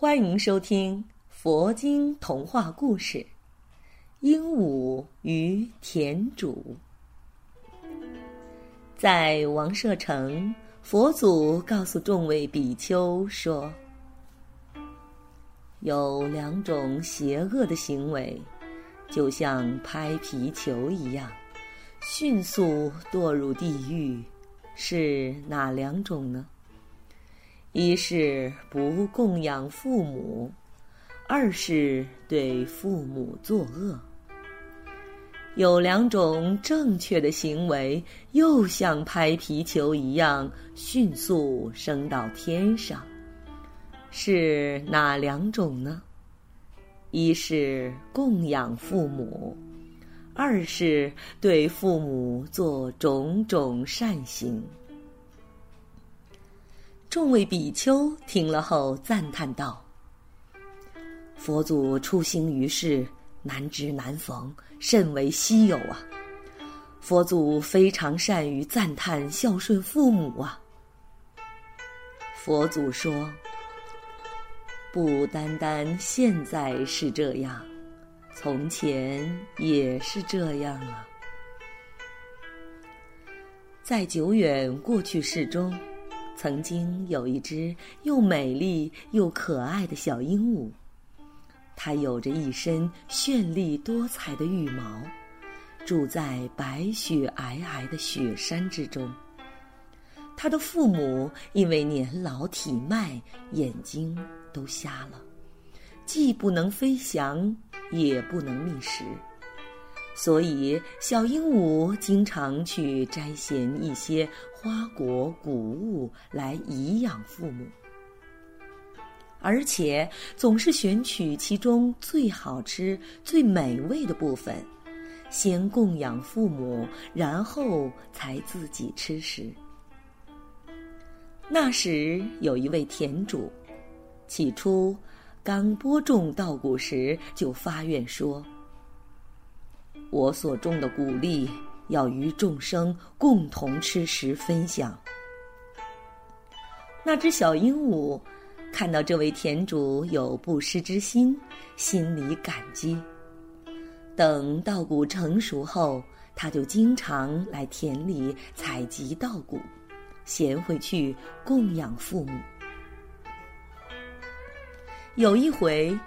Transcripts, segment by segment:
欢迎收听佛经童话故事《鹦鹉与田主》。在王舍城，佛祖告诉众位比丘说：“有两种邪恶的行为，就像拍皮球一样，迅速堕入地狱。是哪两种呢？”一是不供养父母，二是对父母作恶。有两种正确的行为，又像拍皮球一样迅速升到天上，是哪两种呢？一是供养父母，二是对父母做种种善行。众位比丘听了后赞叹道：“佛祖出行于世，难知难逢，甚为稀有啊！佛祖非常善于赞叹孝顺父母啊。”佛祖说：“不单单现在是这样，从前也是这样啊。在久远过去世中。”曾经有一只又美丽又可爱的小鹦鹉，它有着一身绚丽多彩的羽毛，住在白雪皑皑的雪山之中。它的父母因为年老体迈，眼睛都瞎了，既不能飞翔，也不能觅食。所以，小鹦鹉经常去摘衔一些花果谷物来颐养父母，而且总是选取其中最好吃、最美味的部分，先供养父母，然后才自己吃食。那时有一位田主，起初刚播种稻谷时，就发愿说。我所种的谷粒要与众生共同吃食分享。那只小鹦鹉看到这位田主有布施之心，心里感激。等稻谷成熟后，他就经常来田里采集稻谷，衔回去供养父母。有一回，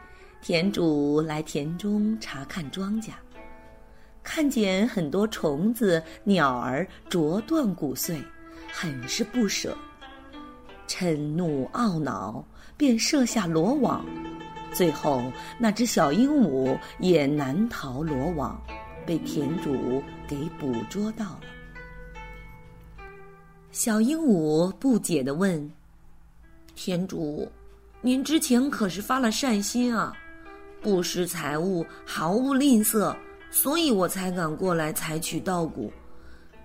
田主来田中查看庄稼。看见很多虫子、鸟儿啄断谷穗，很是不舍，嗔怒懊恼，便设下罗网。最后，那只小鹦鹉也难逃罗网，被田主给捕捉到了。小鹦鹉不解地问：“田主，您之前可是发了善心啊，不施财物，毫无吝啬。”所以我才敢过来采取稻谷，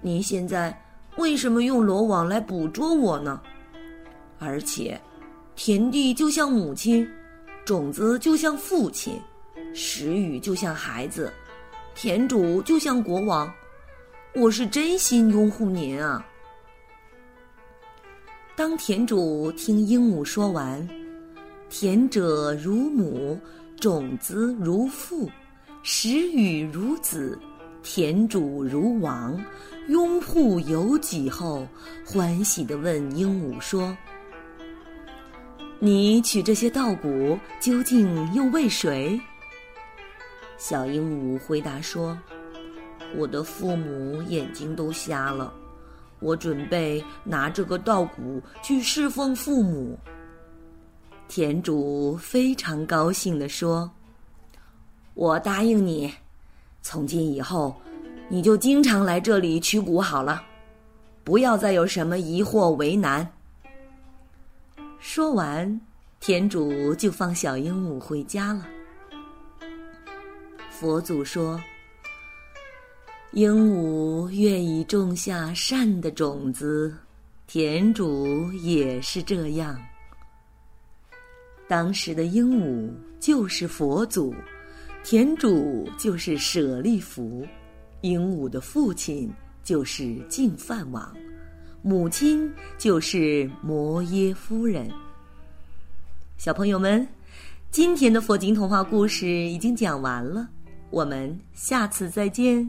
您现在为什么用罗网来捕捉我呢？而且，田地就像母亲，种子就像父亲，时雨就像孩子，田主就像国王，我是真心拥护您啊！当田主听鹦鹉说完，田者如母，种子如父。时雨如子，田主如王，拥护有几后，欢喜地问鹦鹉说：“你取这些稻谷究竟又为谁？”小鹦鹉回答说：“我的父母眼睛都瞎了，我准备拿这个稻谷去侍奉父母。”田主非常高兴地说。我答应你，从今以后，你就经常来这里取谷好了，不要再有什么疑惑为难。说完，田主就放小鹦鹉回家了。佛祖说：“鹦鹉愿意种下善的种子，田主也是这样。”当时的鹦鹉就是佛祖，田主就是舍利弗，鹦鹉的父亲就是净饭王，母亲就是摩耶夫人。小朋友们，今天的佛经童话故事已经讲完了，我们下次再见。